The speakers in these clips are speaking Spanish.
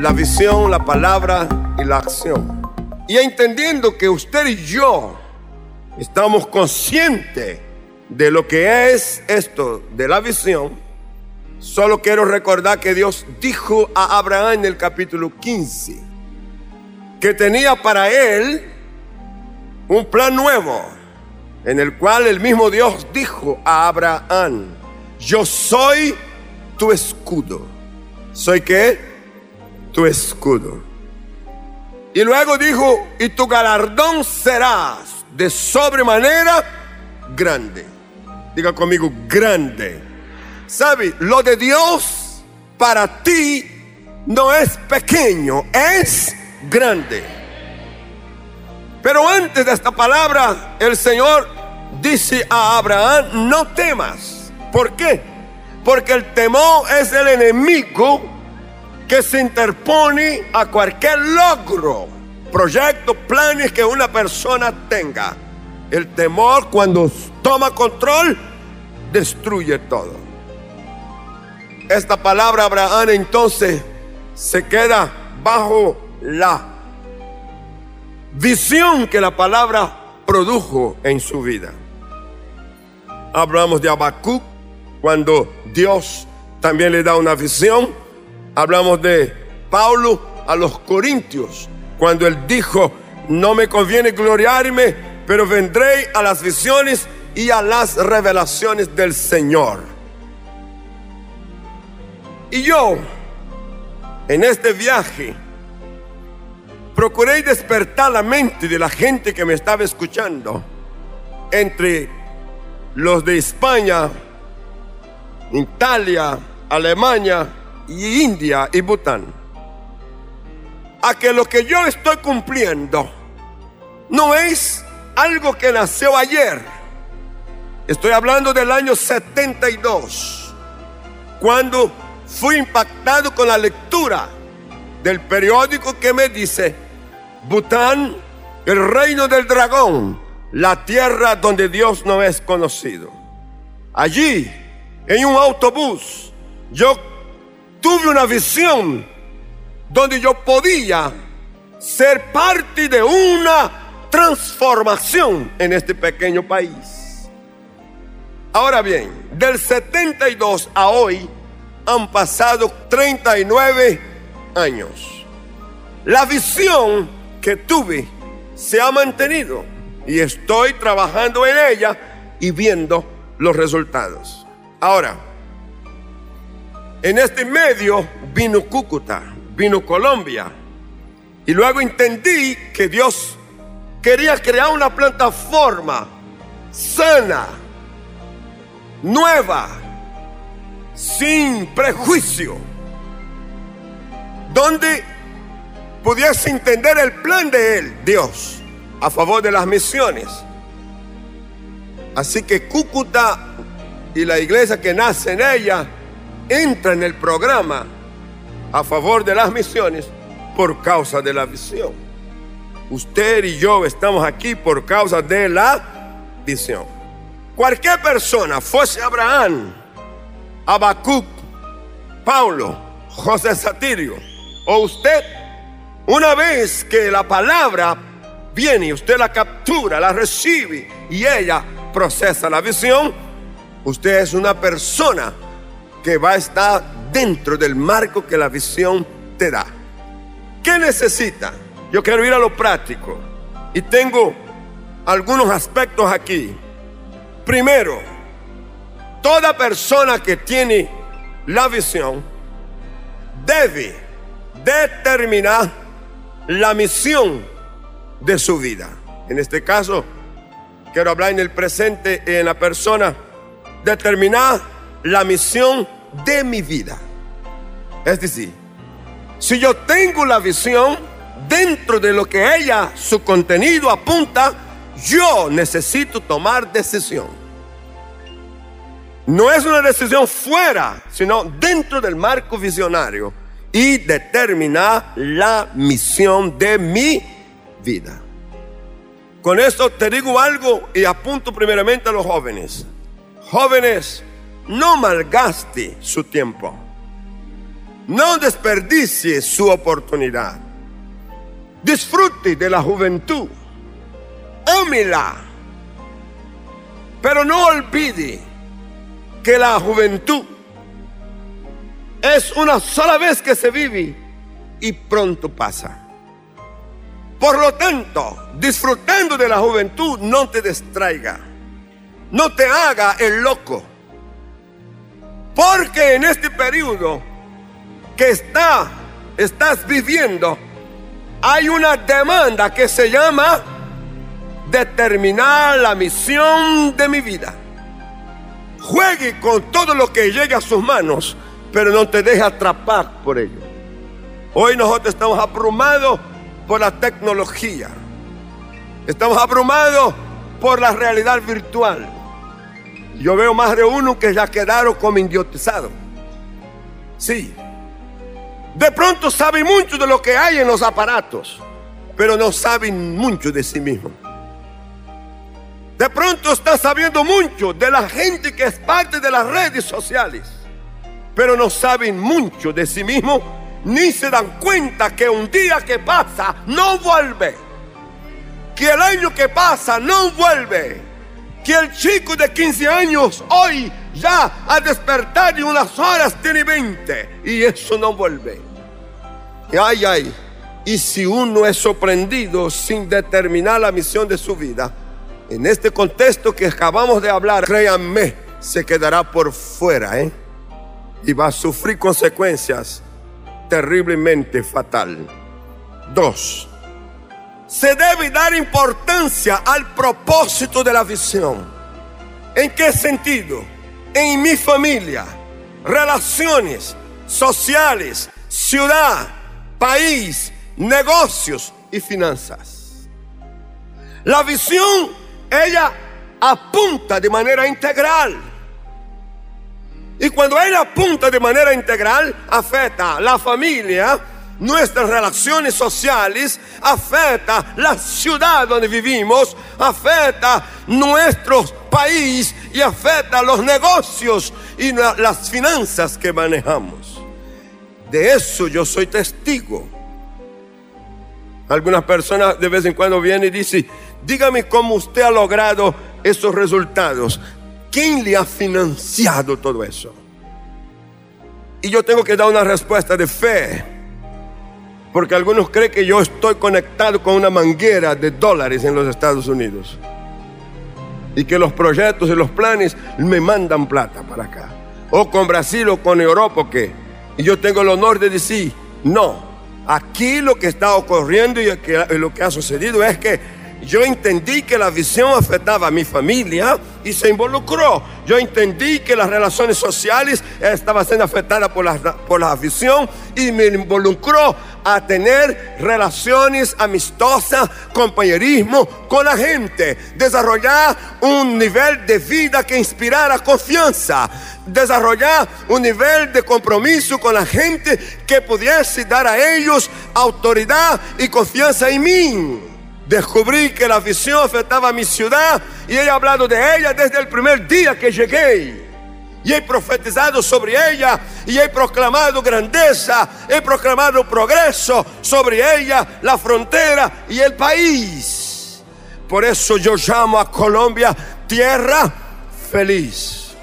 la visión, la palabra y la acción. Y entendiendo que usted y yo estamos conscientes de lo que es esto de la visión, solo quiero recordar que Dios dijo a Abraham en el capítulo 15 que tenía para él un plan nuevo, en el cual el mismo Dios dijo a Abraham, yo soy tu escudo. ¿Soy qué? Tu escudo. Y luego dijo, y tu galardón serás de sobremanera grande. Diga conmigo, grande. ¿Sabe? Lo de Dios para ti no es pequeño, es grande. Pero antes de esta palabra, el Señor dice a Abraham, no temas. ¿Por qué? Porque el temor es el enemigo que se interpone a cualquier logro, proyecto, planes que una persona tenga. El temor cuando toma control destruye todo. Esta palabra Abraham entonces se queda bajo la visión que la palabra produjo en su vida. Hablamos de Habacuc cuando Dios también le da una visión. Hablamos de Pablo a los Corintios cuando él dijo, no me conviene gloriarme, pero vendré a las visiones y a las revelaciones del Señor. Y yo, en este viaje, procuré despertar la mente de la gente que me estaba escuchando entre los de España, Italia, Alemania y India y Bután. A que lo que yo estoy cumpliendo no es algo que nació ayer. Estoy hablando del año 72, cuando fui impactado con la lectura del periódico que me dice, Bután, el reino del dragón, la tierra donde Dios no es conocido. Allí, en un autobús, yo tuve una visión donde yo podía ser parte de una transformación en este pequeño país. Ahora bien, del 72 a hoy han pasado 39 años. La visión que tuve se ha mantenido y estoy trabajando en ella y viendo los resultados. Ahora, en este medio vino Cúcuta, vino Colombia. Y luego entendí que Dios quería crear una plataforma sana, nueva, sin prejuicio, donde pudiese entender el plan de Él, Dios, a favor de las misiones. Así que Cúcuta y la iglesia que nace en ella entra en el programa a favor de las misiones por causa de la visión. Usted y yo estamos aquí por causa de la visión. Cualquier persona, fuese Abraham, Habacuc, Paulo, José Satirio o usted, una vez que la palabra viene y usted la captura, la recibe y ella procesa la visión, usted es una persona que va a estar dentro del marco que la visión te da. ¿Qué necesita? Yo quiero ir a lo práctico y tengo algunos aspectos aquí. Primero, toda persona que tiene la visión debe determinar la misión de su vida. En este caso, quiero hablar en el presente en la persona, determinar la misión de mi vida. Es decir, si yo tengo la visión dentro de lo que ella, su contenido apunta, yo necesito tomar decisión. No es una decisión fuera, sino dentro del marco visionario y determinar la misión de mi vida. Con esto te digo algo y apunto primeramente a los jóvenes. Jóvenes, no malgaste su tiempo. no desperdicie su oportunidad. Disfrute de la juventud. Ámela. Pero no olvide que la juventud es una sola vez que se vive y pronto pasa. Por lo tanto, disfrutando de la juventud, no te distraiga. No te haga el loco. Porque en este periodo que está, estás viviendo, hay una demanda que se llama determinar la misión de mi vida. Juegue con todo lo que llegue a sus manos, pero no te deje atrapar por ello. Hoy nosotros estamos abrumados por la tecnología. Estamos abrumados por la realidad virtual. Yo veo más de uno que ya quedaron como idiotizados. Sí. De pronto saben mucho de lo que hay en los aparatos, pero no saben mucho de sí mismos. De pronto está sabiendo mucho de la gente que es parte de las redes sociales, pero no saben mucho de sí mismo, ni se dan cuenta que un día que pasa no vuelve, que el año que pasa no vuelve, que el chico de 15 años hoy ya a despertar y unas horas tiene 20 y eso no vuelve. Ay, ay, y si uno es sorprendido sin determinar la misión de su vida, en este contexto que acabamos de hablar, créanme, se quedará por fuera, ¿eh? Y va a sufrir consecuencias terriblemente fatal. Dos, se debe dar importancia al propósito de la visión. ¿En qué sentido? En mi familia, relaciones sociales, ciudad, país, negocios y finanzas. La visión ella apunta de manera integral. Y cuando ella apunta de manera integral, afecta la familia, nuestras relaciones sociales, afecta la ciudad donde vivimos, afecta nuestro país y afecta los negocios y las finanzas que manejamos. De eso yo soy testigo. Algunas personas de vez en cuando vienen y dicen, dígame cómo usted ha logrado esos resultados. ¿Quién le ha financiado todo eso? Y yo tengo que dar una respuesta de fe. Porque algunos creen que yo estoy conectado con una manguera de dólares en los Estados Unidos. Y que los proyectos y los planes me mandan plata para acá. O con Brasil o con Europa, ¿qué? Y yo tengo el honor de decir, no, Aquí lo que está ocurriendo y lo que ha sucedido es que yo entendí que la visión afectaba a mi familia y se involucró. Yo entendí que las relaciones sociales estaban siendo afectadas por la, por la visión y me involucró a tener relaciones amistosas, compañerismo con la gente, desarrollar un nivel de vida que inspirara confianza, desarrollar un nivel de compromiso con la gente que pudiese dar a ellos autoridad y confianza en mí descubrí que la visión afectaba a mi ciudad y he hablado de ella desde el primer día que llegué. Y he profetizado sobre ella y he proclamado grandeza, he proclamado progreso sobre ella, la frontera y el país. Por eso yo llamo a Colombia tierra feliz.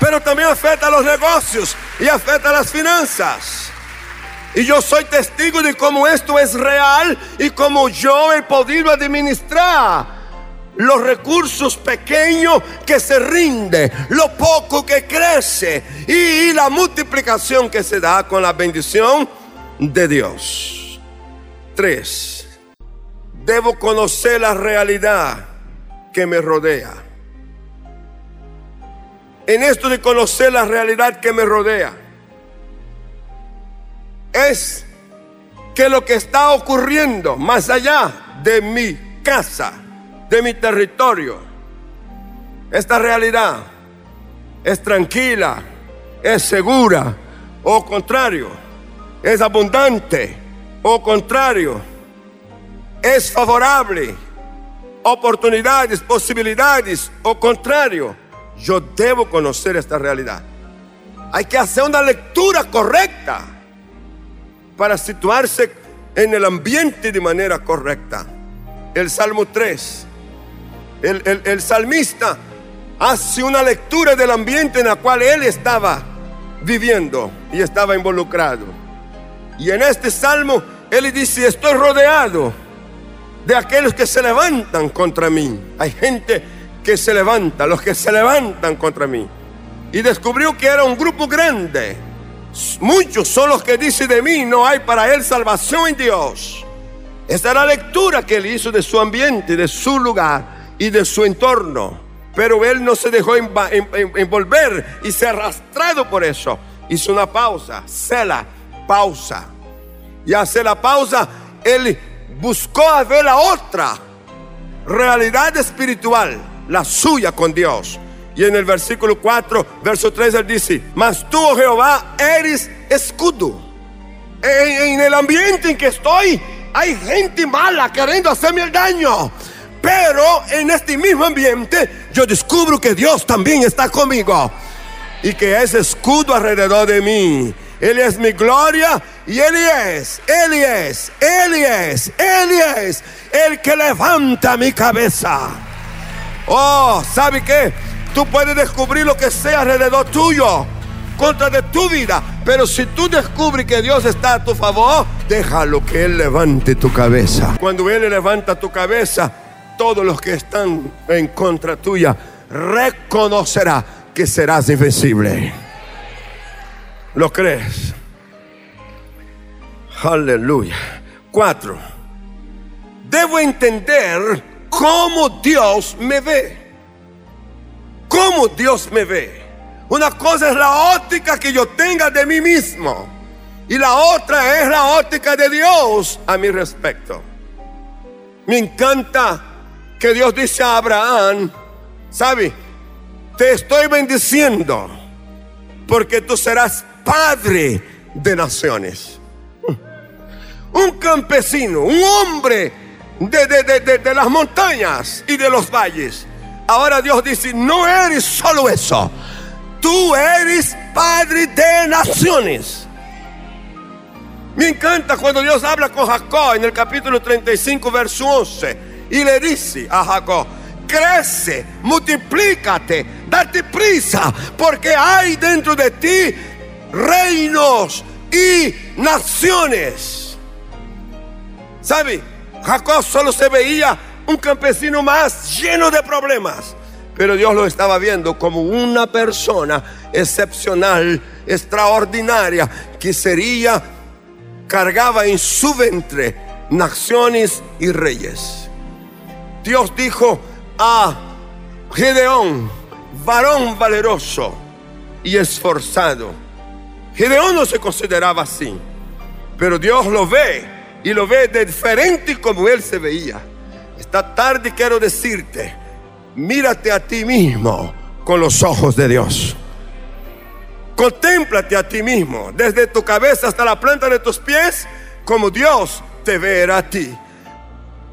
Pero también afecta a los negocios y afecta a las finanzas. Y yo soy testigo de cómo esto es real y cómo yo he podido administrar los recursos pequeños que se rinde, lo poco que crece y la multiplicación que se da con la bendición de Dios. Tres, debo conocer la realidad que me rodea. En esto de conocer la realidad que me rodea, es que lo que está ocurriendo más allá de mi casa, de mi territorio, esta realidad es tranquila, es segura, o contrario, es abundante, o contrario, es favorable, oportunidades, posibilidades, o contrario, yo debo conocer esta realidad. Hay que hacer una lectura correcta para situarse en el ambiente de manera correcta. El Salmo 3, el, el salmista hace una lectura del ambiente en el cual él estaba viviendo y estaba involucrado. Y en este salmo él dice, estoy rodeado de aquellos que se levantan contra mí. Hay gente que se levanta, los que se levantan contra mí. Y descubrió que era un grupo grande. Muchos son los que dicen de mí, no hay para él salvación en Dios. Esta es la lectura que él hizo de su ambiente, de su lugar y de su entorno. Pero él no se dejó envolver y se arrastrado por eso. Hizo una pausa, la pausa. Y hace la pausa, él buscó a ver la otra realidad espiritual, la suya con Dios. Y en el versículo 4, verso 3, él dice, mas tú, oh Jehová, eres escudo. En, en el ambiente en que estoy, hay gente mala queriendo hacerme el daño. Pero en este mismo ambiente yo descubro que Dios también está conmigo y que es escudo alrededor de mí. Él es mi gloria y Él es, Él es, Él es, Él es el que levanta mi cabeza. Oh, ¿sabe qué? Tú puedes descubrir lo que sea alrededor tuyo, contra de tu vida. Pero si tú descubres que Dios está a tu favor, déjalo que Él levante tu cabeza. Cuando Él levanta tu cabeza, todos los que están en contra tuya reconocerá que serás invencible. ¿Lo crees? Aleluya. Cuatro. Debo entender cómo Dios me ve. Cómo Dios me ve. Una cosa es la óptica que yo tenga de mí mismo. Y la otra es la óptica de Dios a mi respecto. Me encanta que Dios dice a Abraham, ¿sabe? Te estoy bendiciendo porque tú serás padre de naciones. Un campesino, un hombre de, de, las montañas y de los valles. Ahora Dios dice, no eres solo eso, tú eres padre de naciones. Me encanta cuando Dios habla con Jacob en el capítulo 35, verso 11 y le dice a Jacob, crece, multiplícate, date prisa, porque hay dentro de ti reinos y naciones. ¿Sabe? Jacob solo se veía un campesino más lleno de problemas, pero Dios lo estaba viendo como una persona excepcional, extraordinaria, que sería, cargaba en su ventre naciones y reyes. Dios dijo a Gedeón, varón valeroso y esforzado. Gedeón no se consideraba así, pero Dios lo ve y lo ve de diferente como él se veía. Esta tarde quiero decirte, mírate a ti mismo con los ojos de Dios. Contémplate a ti mismo, desde tu cabeza hasta la planta de tus pies, como Dios te verá a ti.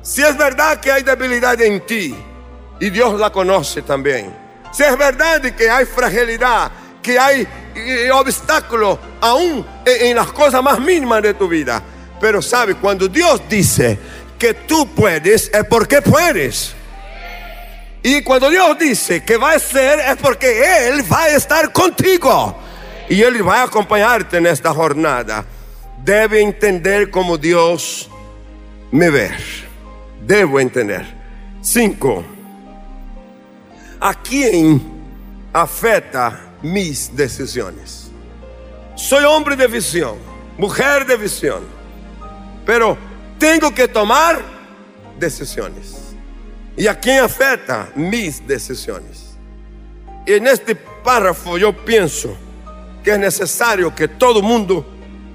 Si es verdad que hay debilidad en ti y Dios la conoce también. Si es verdad que hay fragilidad, que hay eh, obstáculos aún en las cosas más mínimas de tu vida. Pero sabe, cuando Dios dice que tú puedes, es porque puedes. Y cuando Dios dice que va a ser, es porque Él va a estar contigo. Y Él va a acompañarte en esta jornada. Debe entender como Dios me ve debo entender. Cinco, ¿a quién afecta mis decisiones? Soy hombre de visión, mujer de visión, pero tengo que tomar decisiones. ¿Y a quién afecta mis decisiones? Y en este párrafo yo pienso que es necesario que todo mundo,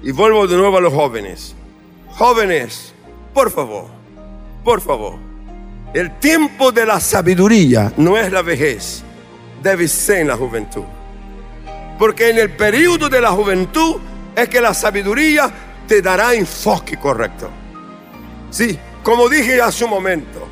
y vuelvo de nuevo a los jóvenes, jóvenes, por favor, por favor, el tiempo de la sabiduría no es la vejez, debe ser en la juventud. Porque en el periodo de la juventud es que la sabiduría te dará enfoque correcto. Sí, como dije hace un momento,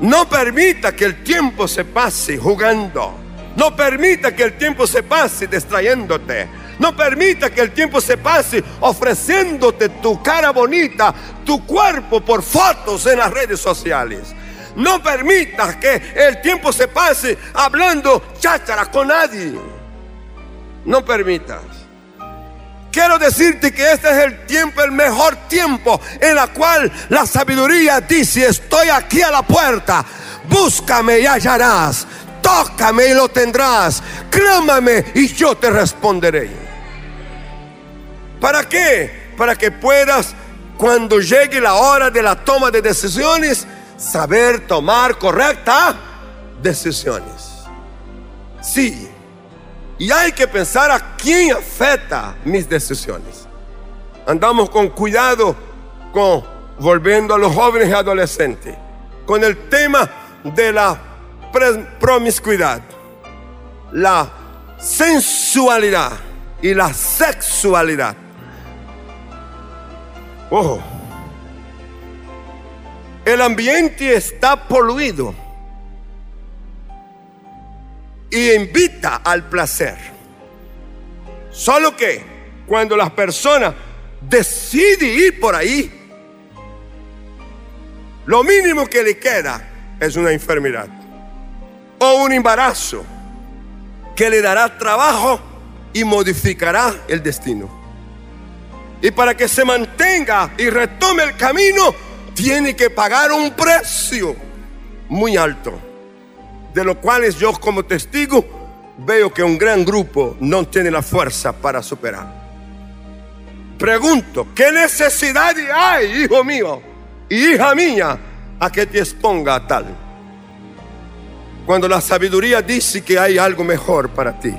no permita que el tiempo se pase jugando. No permita que el tiempo se pase distrayéndote. No permita que el tiempo se pase ofreciéndote tu cara bonita, tu cuerpo por fotos en las redes sociales. No permitas que el tiempo se pase hablando cháchara con nadie. No permitas. Quiero decirte que este es el tiempo, el mejor tiempo en la cual la sabiduría dice, estoy aquí a la puerta, búscame y hallarás, tócame y lo tendrás, clámame y yo te responderé. ¿Para qué? Para que puedas, cuando llegue la hora de la toma de decisiones, saber tomar correctas decisiones. Sí, y hay que pensar a quién afecta mis decisiones. Andamos con cuidado con volviendo a los jóvenes y adolescentes con el tema de la promiscuidad, la sensualidad y la sexualidad. Ojo, el ambiente está poluido invita al placer. Solo que cuando las personas deciden ir por ahí, lo mínimo que le queda es una enfermedad o un embarazo que le dará trabajo y modificará el destino. Y para que se mantenga y retome el camino, tiene que pagar un precio muy alto de los cuales yo como testigo veo que un gran grupo no tiene la fuerza para superar. Pregunto, ¿qué necesidad hay, hijo mío y hija mía, a que te exponga a tal? Cuando la sabiduría dice que hay algo mejor para ti.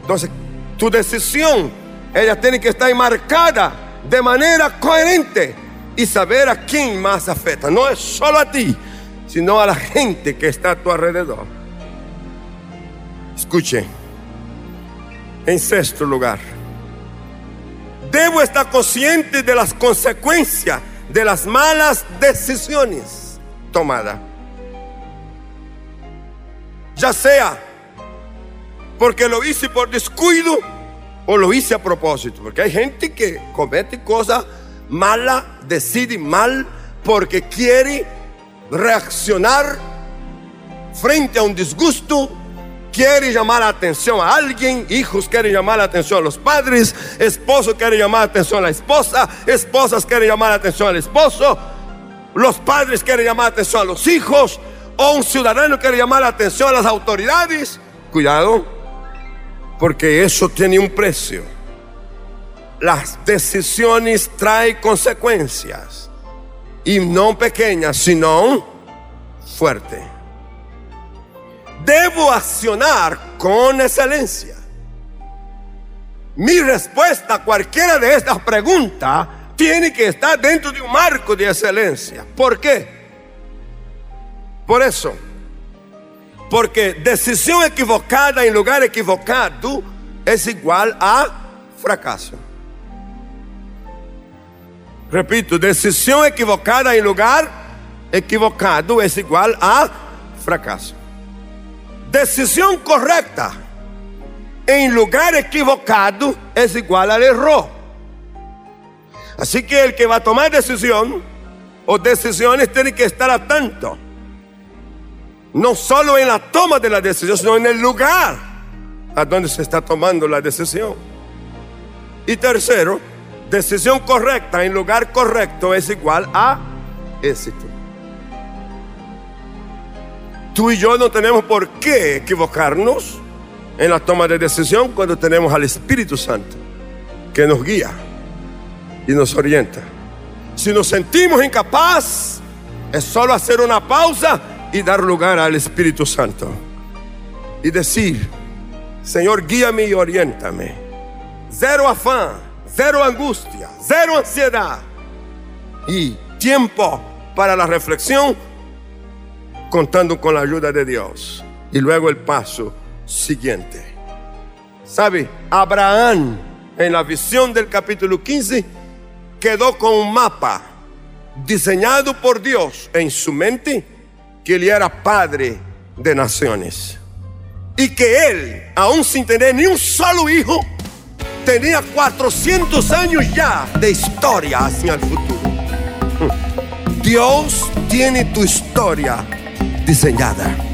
Entonces, tu decisión, ella tiene que estar marcada de manera coherente y saber a quién más afecta. No es solo a ti, sino a la gente que está a tu alrededor. Escuche, en sexto lugar, debo estar consciente de las consecuencias de las malas decisiones tomadas. Ya sea porque lo hice por descuido o lo hice a propósito. Porque hay gente que comete cosas malas, decide mal porque quiere reaccionar frente a un disgusto, quiere llamar la atención a alguien, hijos quieren llamar la atención a los padres, esposo quiere llamar la atención a la esposa, esposas quieren llamar la atención al esposo, los padres quieren llamar la atención a los hijos, o un ciudadano quiere llamar la atención a las autoridades. Cuidado, porque eso tiene un precio. Las decisiones traen consecuencias y no pequeña, sino fuerte. Debo accionar con excelencia. Mi respuesta a cualquiera de estas preguntas tiene que estar dentro de un marco de excelencia. ¿Por qué? Por eso. Porque decisión equivocada en lugar equivocado es igual a fracaso. Repito, decisión equivocada en lugar equivocado es igual a fracaso. Decisión correcta en lugar equivocado es igual al error. Así que el que va a tomar decisión o decisiones tiene que estar atento. No solo en la toma de la decisión, sino en el lugar a donde se está tomando la decisión. Y tercero, Decisión correcta en lugar correcto es igual a éxito. Tú y yo no tenemos por qué equivocarnos en la toma de decisión cuando tenemos al Espíritu Santo que nos guía y nos orienta. Si nos sentimos incapaz, es solo hacer una pausa y dar lugar al Espíritu Santo y decir, Señor, guíame y oriéntame. Cero afán, cero angustia, cero ansiedad y tiempo para la reflexión contando con la ayuda de Dios. Y luego el paso siguiente. ¿Sabe? Abraham en la visión del capítulo 15 quedó con un mapa diseñado por Dios en su mente que él era padre de naciones. y que él, aún sin tener ni un solo hijo, tenía 400 años ya de historia hacia el futuro. Dios tiene tu historia diseñada.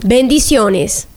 Bendiciones.